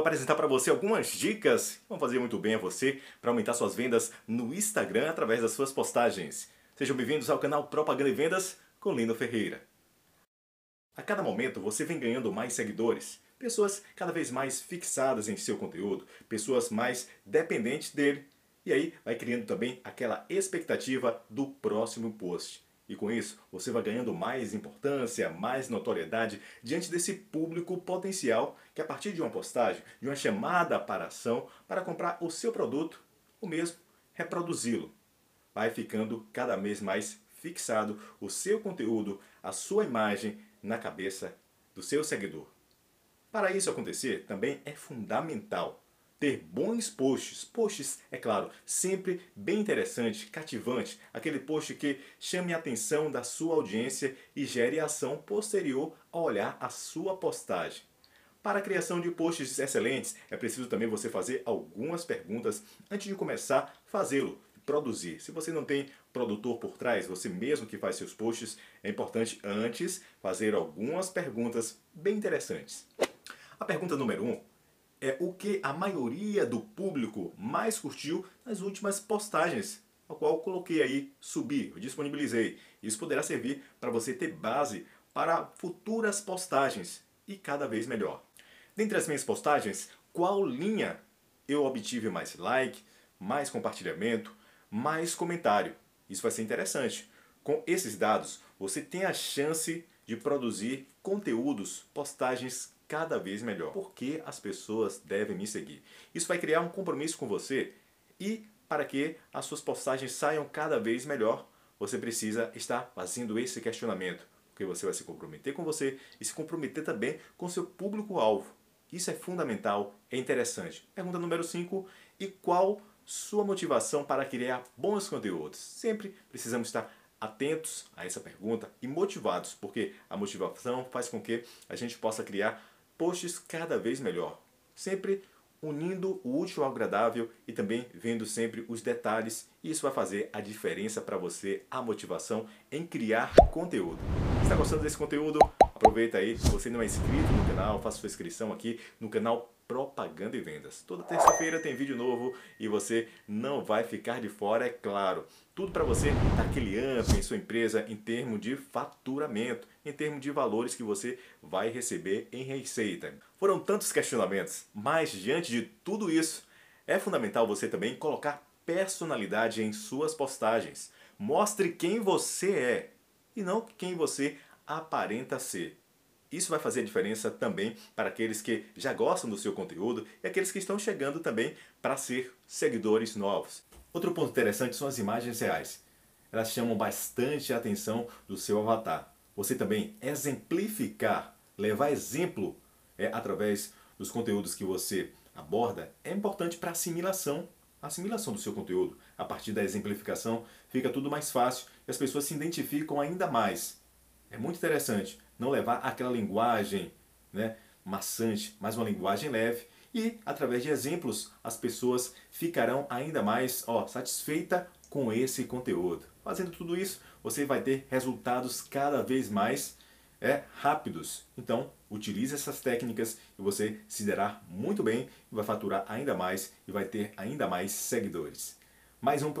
Vou apresentar para você algumas dicas que vão fazer muito bem a você para aumentar suas vendas no Instagram através das suas postagens. Sejam bem-vindos ao canal Propaganda e Vendas com Lino Ferreira. A cada momento você vem ganhando mais seguidores, pessoas cada vez mais fixadas em seu conteúdo, pessoas mais dependentes dele. E aí vai criando também aquela expectativa do próximo post. E com isso, você vai ganhando mais importância, mais notoriedade diante desse público potencial que a partir de uma postagem, de uma chamada para ação, para comprar o seu produto, o mesmo reproduzi-lo. Vai ficando cada vez mais fixado o seu conteúdo, a sua imagem na cabeça do seu seguidor. Para isso acontecer, também é fundamental ter bons posts. Posts, é claro, sempre bem interessante, cativante, aquele post que chame a atenção da sua audiência e gere ação posterior ao olhar a sua postagem. Para a criação de posts excelentes, é preciso também você fazer algumas perguntas antes de começar a fazê-lo, produzir. Se você não tem produtor por trás, você mesmo que faz seus posts, é importante antes fazer algumas perguntas bem interessantes. A pergunta número 1 um é o que a maioria do público mais curtiu nas últimas postagens, a qual coloquei aí, subi, disponibilizei. Isso poderá servir para você ter base para futuras postagens e cada vez melhor. Dentre as minhas postagens, qual linha eu obtive mais like, mais compartilhamento, mais comentário? Isso vai ser interessante. Com esses dados, você tem a chance de produzir conteúdos, postagens cada vez melhor. Por que as pessoas devem me seguir? Isso vai criar um compromisso com você e para que as suas postagens saiam cada vez melhor, você precisa estar fazendo esse questionamento. Porque você vai se comprometer com você e se comprometer também com seu público-alvo. Isso é fundamental, é interessante. Pergunta número 5. E qual sua motivação para criar bons conteúdos? Sempre precisamos estar atentos a essa pergunta e motivados, porque a motivação faz com que a gente possa criar posts cada vez melhor. Sempre unindo o útil ao agradável e também vendo sempre os detalhes. Isso vai fazer a diferença para você, a motivação em criar conteúdo. Está gostando desse conteúdo? Aproveita aí, se você não é inscrito no canal, faça sua inscrição aqui no canal Propaganda e Vendas. Toda terça-feira tem vídeo novo e você não vai ficar de fora, é claro. Tudo para você dar aquele up em sua empresa em termos de faturamento, em termos de valores que você vai receber em receita. Foram tantos questionamentos, mas diante de tudo isso, é fundamental você também colocar personalidade em suas postagens. Mostre quem você é e não quem você aparenta ser. Isso vai fazer diferença também para aqueles que já gostam do seu conteúdo e aqueles que estão chegando também para ser seguidores novos. Outro ponto interessante são as imagens reais. Elas chamam bastante a atenção do seu avatar. Você também exemplificar, levar exemplo é, através dos conteúdos que você aborda é importante para assimilação assimilação do seu conteúdo. A partir da exemplificação fica tudo mais fácil e as pessoas se identificam ainda mais é muito interessante não levar aquela linguagem né, maçante, mas uma linguagem leve e através de exemplos as pessoas ficarão ainda mais ó, satisfeitas com esse conteúdo. Fazendo tudo isso, você vai ter resultados cada vez mais é, rápidos. Então, utilize essas técnicas e você se dará muito bem vai faturar ainda mais e vai ter ainda mais seguidores. Mais um